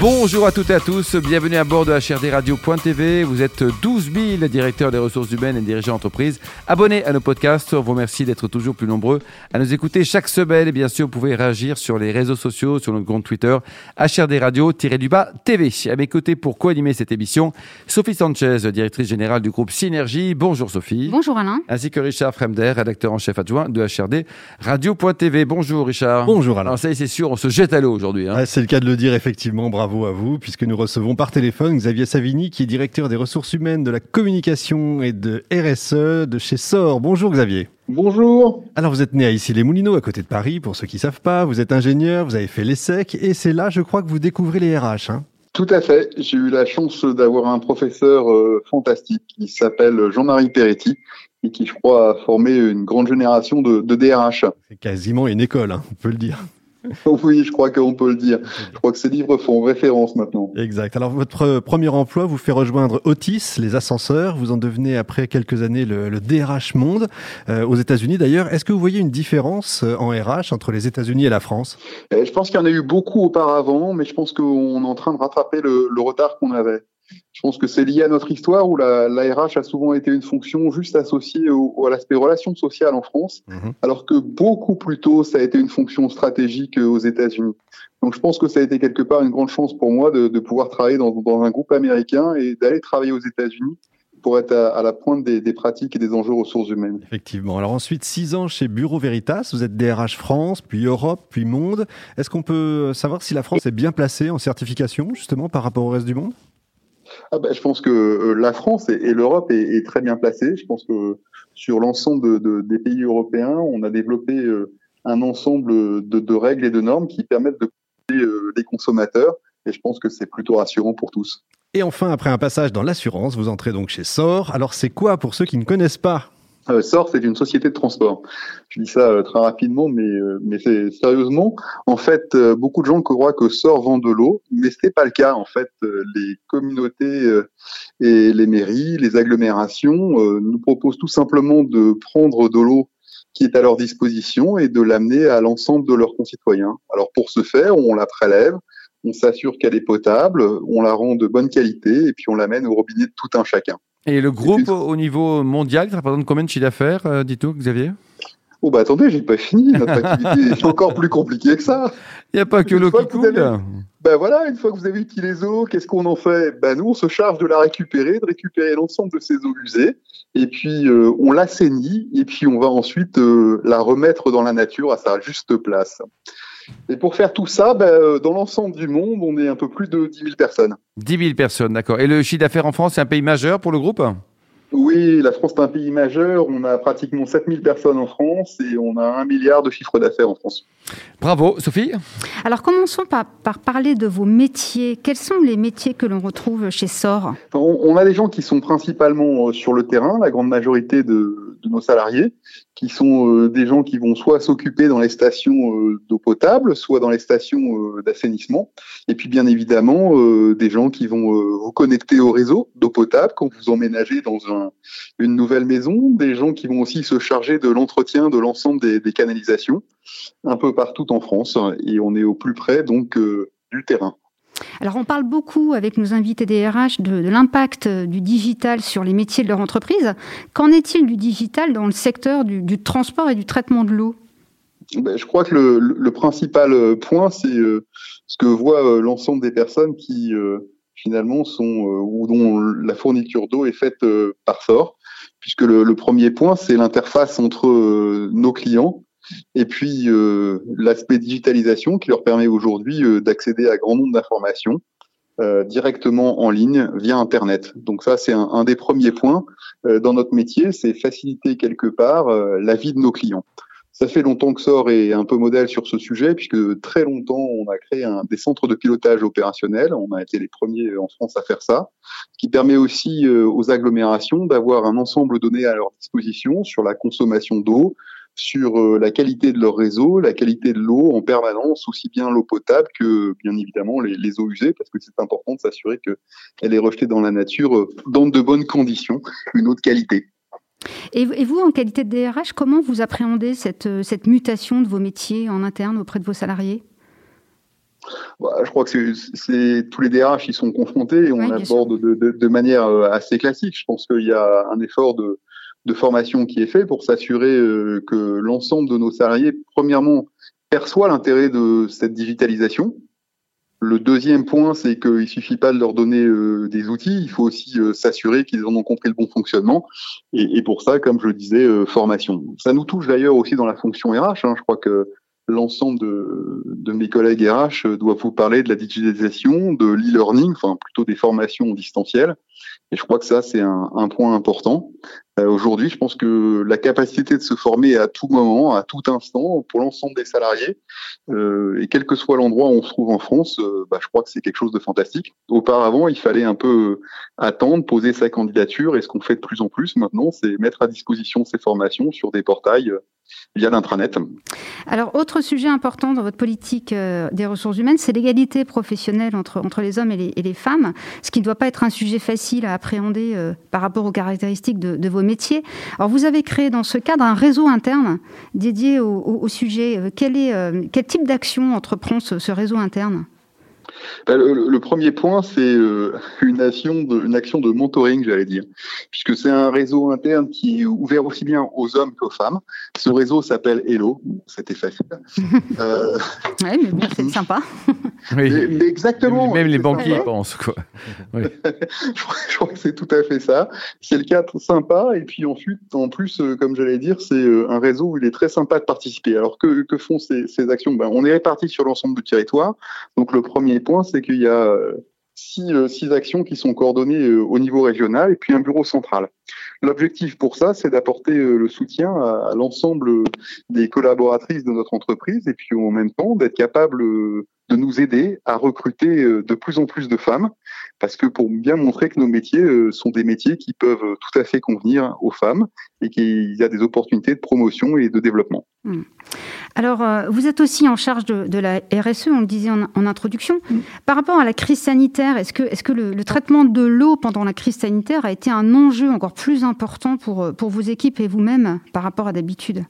Bonjour à toutes et à tous, bienvenue à bord de HRDRadio.tv. Vous êtes 12 000 directeurs des ressources humaines et dirigeants d'entreprise. Abonnez à nos podcasts, on vous remercie d'être toujours plus nombreux à nous écouter chaque semaine. Et bien sûr, vous pouvez réagir sur les réseaux sociaux, sur notre compte Twitter, HRDRadio-du-bas TV. À mes côtés pour co-animer cette émission, Sophie Sanchez, directrice générale du groupe Synergie. Bonjour Sophie. Bonjour Alain. Ainsi que Richard Fremder, rédacteur en chef adjoint de HRD Radio.tv. Bonjour Richard. Bonjour Alain. Alors ça y est, c'est sûr, on se jette à l'eau aujourd'hui. Hein. C'est le cas de le dire, effectivement. Bravo à vous, puisque nous recevons par téléphone Xavier Savini, qui est directeur des ressources humaines, de la communication et de RSE de chez SOR. Bonjour Xavier. Bonjour. Alors vous êtes né à Issy-les-Moulineaux, à côté de Paris, pour ceux qui ne savent pas. Vous êtes ingénieur, vous avez fait l'ESSEC, et c'est là, je crois, que vous découvrez les RH. Hein. Tout à fait. J'ai eu la chance d'avoir un professeur euh, fantastique qui s'appelle Jean-Marie Peretti et qui, je crois, a formé une grande génération de, de DRH. C'est quasiment une école, hein, on peut le dire. Oui, je crois qu'on peut le dire. Je crois que ces livres font référence maintenant. Exact. Alors, votre premier emploi vous fait rejoindre Otis, les ascenseurs. Vous en devenez, après quelques années, le, le DRH Monde euh, aux États-Unis. D'ailleurs, est-ce que vous voyez une différence euh, en RH entre les États-Unis et la France? Et Je pense qu'il y en a eu beaucoup auparavant, mais je pense qu'on est en train de rattraper le, le retard qu'on avait. Je pense que c'est lié à notre histoire où la, la, RH a souvent été une fonction juste associée au, à l'aspect relations sociales en France, mmh. alors que beaucoup plus tôt, ça a été une fonction stratégique aux États-Unis. Donc je pense que ça a été quelque part une grande chance pour moi de, de pouvoir travailler dans, dans, un groupe américain et d'aller travailler aux États-Unis pour être à, à la pointe des, des, pratiques et des enjeux ressources humaines. Effectivement. Alors ensuite, six ans chez Bureau Veritas, vous êtes DRH France, puis Europe, puis Monde. Est-ce qu'on peut savoir si la France est bien placée en certification, justement, par rapport au reste du monde? Ah ben, je pense que euh, la France et, l'Europe est, très bien placée. Je pense que sur l'ensemble de, de, des pays européens, on a développé euh, un ensemble de, de, règles et de normes qui permettent de protéger euh, les consommateurs. Et je pense que c'est plutôt rassurant pour tous. Et enfin, après un passage dans l'assurance, vous entrez donc chez SOR. Alors c'est quoi pour ceux qui ne connaissent pas? Euh, SOR, c'est une société de transport. Je dis ça euh, très rapidement, mais, euh, mais c'est sérieusement. En fait, euh, beaucoup de gens croient que SOR vend de l'eau, mais ce n'est pas le cas. En fait, les communautés et les mairies, les agglomérations nous proposent tout simplement de prendre de l'eau qui est à leur disposition et de l'amener à l'ensemble de leurs concitoyens. Alors pour ce faire, on la prélève, on s'assure qu'elle est potable, on la rend de bonne qualité et puis on l'amène au robinet de tout un chacun. Et le groupe au niveau mondial, ça représente combien de chiffre d'affaires, euh, dites-vous, Xavier? Oh bah attendez, j'ai pas fini. Notre activité est encore plus compliquée que ça. Il n'y a pas que l'eau qui coule. Avez... Ben voilà, une fois que vous avez utilisé les eaux, qu'est-ce qu'on en fait? Ben nous, on se charge de la récupérer, de récupérer l'ensemble de ces eaux usées, et puis euh, on l'assainit, et puis on va ensuite euh, la remettre dans la nature à sa juste place. Et pour faire tout ça, ben, dans l'ensemble du monde, on est un peu plus de 10 000 personnes. 10 000 personnes, d'accord. Et le chiffre d'affaires en France, c'est un pays majeur pour le groupe? Oui, la France est un pays majeur. On a pratiquement 7000 personnes en France et on a un milliard de chiffre d'affaires en France. Bravo, Sophie? Alors commençons par, par, parler de vos métiers. Quels sont les métiers que l'on retrouve chez SOR? On, on, a des gens qui sont principalement euh, sur le terrain, la grande majorité de, de nos salariés, qui sont euh, des gens qui vont soit s'occuper dans les stations euh, d'eau potable, soit dans les stations euh, d'assainissement. Et puis bien évidemment, des gens qui vont vous connecter au réseau d'eau potable quand vous emménagez dans un, une nouvelle maison, des gens qui vont aussi se charger de l'entretien de l'ensemble des, des, canalisations un peu partout en France. Et on est au plus près donc du terrain. Alors on parle beaucoup avec nos invités des RH de, de l'impact du digital sur les métiers de leur entreprise. Qu'en est-il du digital dans le secteur du, transport et du traitement de l'eau? Ben, Je crois que le, principal point, c'est euh, ce que euh, l'ensemble des personnes qui euh, finalement sont ou dont la fourniture d'eau est faite par SOR, puisque le premier point, c'est l'interface entre nos clients et puis euh, l'aspect digitalisation qui leur permet aujourd'hui euh, d'accéder à grand nombre d'informations euh, directement en ligne via Internet. Donc ça, c'est un, des premiers points dans notre métier, c'est faciliter quelque part la vie de nos clients. Ça fait longtemps que SOR est un peu modèle sur ce sujet, puisque très longtemps, on a créé un, des centres de pilotage opérationnel. On a été les premiers en France à faire ça, qui permet aussi aux agglomérations d'avoir un ensemble donné à leur disposition sur la consommation d'eau, sur euh, la qualité de leur réseau, la qualité de l'eau en permanence, aussi bien l'eau potable que bien évidemment les, les eaux usées, parce que c'est important de s'assurer qu'elle est rejetée dans la nature euh, dans de bonnes conditions, une eau de qualité. Et, vous, en qualité de DRH, comment vous appréhendez cette, euh, cette mutation de vos métiers en interne auprès de vos salariés? Bah, je crois que c'est tous les DRH qui sont confrontés et on aborde de, de, de, manière assez classique. Je pense qu'il y a un effort de, de formation qui est fait pour s'assurer euh, que l'ensemble de nos salariés, premièrement, perçoit l'intérêt de cette digitalisation. Le deuxième point, c'est qu'il suffit pas de leur donner euh, des outils, il faut aussi euh, s'assurer qu'ils en ont compris le bon fonctionnement. Et, pour ça, comme je le disais, formation. Ça nous touche d'ailleurs aussi dans la fonction RH. Hein. Je crois que l'ensemble de, mes collègues RH doivent vous parler de la digitalisation, de l'e-learning, enfin plutôt des formations distancielles. Et je crois que ça, c'est un, point important. Euh, Aujourd'hui, je pense que la capacité de se former à tout moment, à tout instant, pour l'ensemble des salariés, euh, et quel que soit l'endroit où on se trouve en France, euh, bah, je crois que c'est quelque chose de fantastique. Auparavant, il fallait un peu attendre, poser sa candidature, et ce qu'on fait de plus en plus maintenant, c'est mettre à disposition ces formations sur des portails via l'intranet. Alors, autre sujet important dans votre politique des ressources humaines, c'est l'égalité professionnelle entre, entre les hommes et les, femmes, ce qui ne doit pas être un sujet facile à appréhender par rapport aux caractéristiques de, de, vos Alors, vous avez créé dans ce cadre un réseau interne dédié au, sujet. Euh, quel, est, euh, quel type d'action entreprend ce réseau interne? Ben, le, le, premier point, c'est euh, une, action de, une action de mentoring, j'allais dire, puisque c'est un réseau interne qui est ouvert aussi bien aux hommes qu'aux femmes. Ce réseau s'appelle Hello, c'était facile. euh... Oui, mais bien, c'est sympa. Oui. Mais, mais exactement. Même les banquiers y pensent, quoi. Oui. je, crois, je, crois, que c'est tout à fait ça. C'est le cadre sympa, et puis ensuite, en plus, euh, comme j'allais dire, c'est euh, un réseau où il est très sympa de participer. Alors que, que font ces, ces actions? Ben, On est répartis sur l'ensemble du territoire. Donc le premier point, c'est qu'il y a euh, six, six, actions qui sont coordonnées au niveau régional et puis un bureau central. L'objectif pour ça, c'est d'apporter le soutien à l'ensemble des collaboratrices de notre entreprise et puis en même temps d'être capable de nous aider à recruter de plus en plus de femmes, parce que pour bien montrer que nos métiers sont des métiers qui peuvent tout à fait convenir aux femmes et qu'il y a des opportunités de promotion et de développement. Mmh. Alors, euh, vous êtes aussi en charge de, de, la RSE, on le disait en, en introduction. Mmh. Par rapport à la crise sanitaire, est-ce que, est que le, le, traitement de l'eau pendant la crise sanitaire a été un enjeu encore plus important pour, pour vos équipes et vous-même par rapport à d'habitude?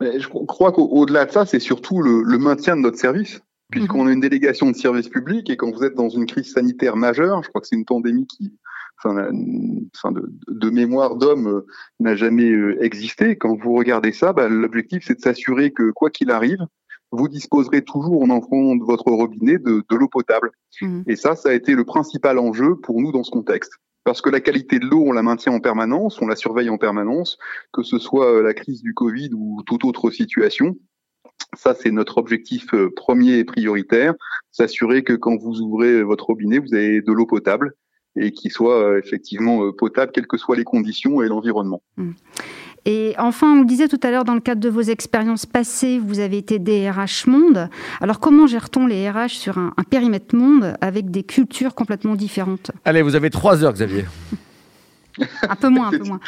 Je crois qu'au-delà de ça, c'est surtout le, le, maintien de notre service puisqu'on a une délégation de service public et quand vous êtes dans une crise sanitaire majeure, je crois que c'est une pandémie qui, enfin, de, de, mémoire d'homme, euh, n'a jamais euh, existé. Quand vous regardez ça, bah, l'objectif c'est de s'assurer que quoi qu'il arrive, vous disposerez toujours en entrant de votre robinet de, de l'eau potable. Mmh. Et ça, ça a été le principal enjeu pour nous dans ce contexte parce que la qualité de l'eau, on la maintient en permanence, on la surveille en permanence, que ce soit euh, la crise du Covid ou toute autre situation. Ça, c'est notre objectif euh, premier et prioritaire, s'assurer que quand vous ouvrez votre robinet, vous avez de l'eau potable et qui soit euh, effectivement euh, potable, quelles que soient les conditions et l'environnement. Mmh. Et enfin, on le disait tout à l'heure, dans le cadre de vos expériences passées, vous avez été DRH monde. Alors, comment gère-t-on les RH sur un, un, périmètre monde avec des cultures complètement différentes? Allez, vous avez trois heures, Xavier. Un peu moins, un peu moins.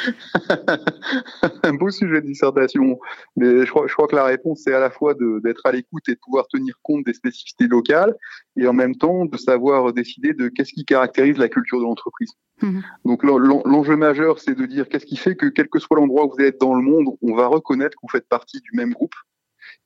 un beau sujet de dissertation. Mais je crois, je crois que la réponse, c'est à la fois d'être à l'écoute et de pouvoir tenir compte des spécificités locales et en même temps de savoir décider de qu'est-ce qui caractérise la culture de l'entreprise. Mmh. Donc l'enjeu majeur, c'est de dire qu'est-ce qui fait que quel que soit l'endroit où vous êtes dans le monde, on va reconnaître que vous faites partie du même groupe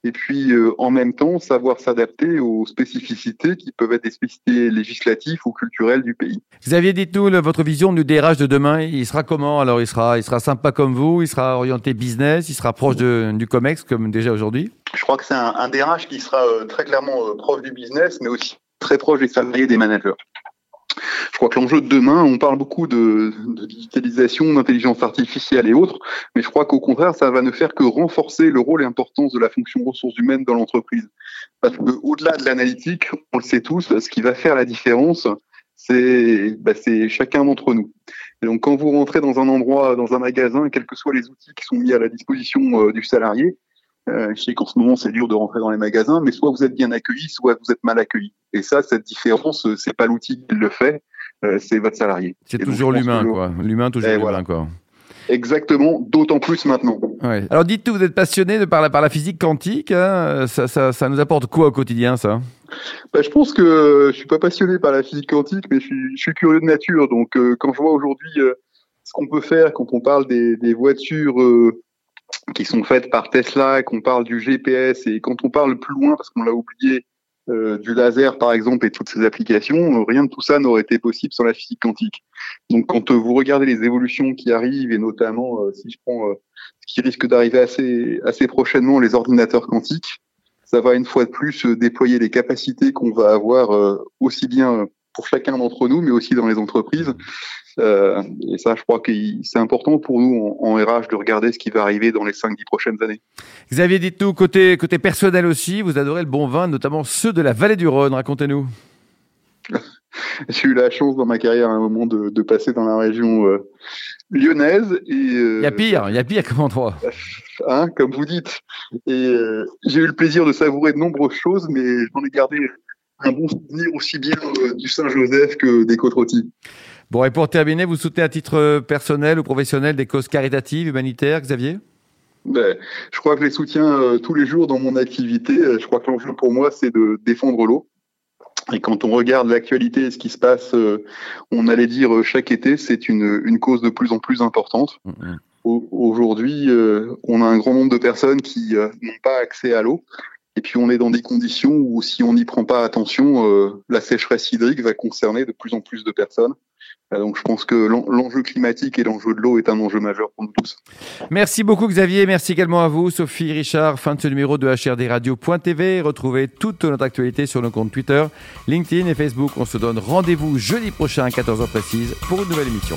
et puis euh, en même temps savoir s'adapter aux spécificités qui peuvent être des spécificités législatives ou culturelles du pays. Xavier, dites-nous votre vision du DRH de demain. Il sera comment Alors? Il sera, il sera sympa comme vous, il sera orienté business, il sera proche de, du Comex comme déjà aujourd'hui? Je crois que c'est un, un, DRH qui sera euh, très clairement euh, proche du business, mais aussi très proche des salariés, des managers. Je crois que l'enjeu de demain, on parle beaucoup de, digitalisation, d'intelligence artificielle et autres, mais je crois qu'au contraire, ça va ne faire que renforcer le rôle et l'importance de la fonction ressources humaines dans l'entreprise. Parce que au-delà de l'analytique, on le sait tous, ce qui va faire la différence, c'est bah, chacun d'entre nous. Et donc, quand vous rentrez dans un endroit, dans un magasin, quels que soient les outils qui sont mis à la disposition euh, du salarié, euh, je sais qu'en ce moment c'est dur de rentrer dans les magasins, mais soit vous êtes bien accueilli, soit vous êtes mal accueilli. Et ça, cette différence, euh, c'est pas l'outil qui le fait, euh, c'est votre salarié. C'est toujours l'humain, quoi. L'humain toujours l'humain, voilà. quoi. Exactement, d'autant plus maintenant. Ouais. Alors dites-nous, vous êtes passionné de par la, par la physique quantique, hein ça, ça, ça, nous apporte quoi au quotidien ça? Bah, Je pense que je suis pas passionné par la physique quantique, mais je suis, je suis curieux de nature. Donc euh, quand je vois aujourd'hui euh, ce qu'on peut faire quand on parle des, des voitures qui sont faites par Tesla, qu'on parle du GPS et quand on parle plus loin, parce qu'on l'a oublié, euh, du laser par exemple et toutes ces applications, euh, rien de tout ça n'aurait été possible sans la physique quantique. Donc quand euh, vous regardez les évolutions qui arrivent et notamment si je prends ce qui risque d'arriver assez assez prochainement, les ordinateurs quantiques, ça va une fois de plus déployer les capacités qu'on va avoir aussi bien pour chacun d'entre nous, mais aussi dans les entreprises. Euh, et ça, je crois que c'est important pour nous en, RH de regarder ce qui va arriver dans les 5-10 prochaines années. Xavier, dites-nous, côté, côté personnel aussi, vous adorez le bon vin, notamment ceux de la vallée du Rhône. Racontez-nous. J'ai eu la chance dans ma carrière à un moment de, de passer dans la région euh, lyonnaise. Euh, il y a pire, il y a pire comme endroit. Hein, comme vous dites. Et j'ai eu le plaisir de savourer de nombreuses choses, mais j'en ai gardé un bon souvenir aussi bien du Saint-Joseph que des côtes rôties. Bon, et pour terminer, vous soutenez à titre personnel ou professionnel des causes caritatives, humanitaires, Xavier? Ben, je crois que je les soutiens euh, tous les jours dans mon activité. Euh, je crois que l'enjeu pour moi, c'est de défendre l'eau. Et quand on regarde l'actualité et ce qui se passe, euh, on allait dire chaque été, c'est une, une cause de plus en plus importante. Mm-hmm. Aujourd'hui, on a un grand nombre de personnes qui n'ont pas accès à l'eau. Et puis on est dans des conditions où si on n'y prend pas attention, la sécheresse hydrique va concerner de plus en plus de personnes. Euh, donc je pense que l'enjeu climatique et l'enjeu de l'eau est un enjeu majeur pour nous tous. Merci beaucoup Xavier, merci également à vous Sophie Richard. Fin de ce numéro de HRDRadio.tv. Retrouvez toute notre actualité sur nos comptes Twitter, LinkedIn et Facebook. On se donne rendez-vous jeudi prochain à 14h précise pour une nouvelle émission.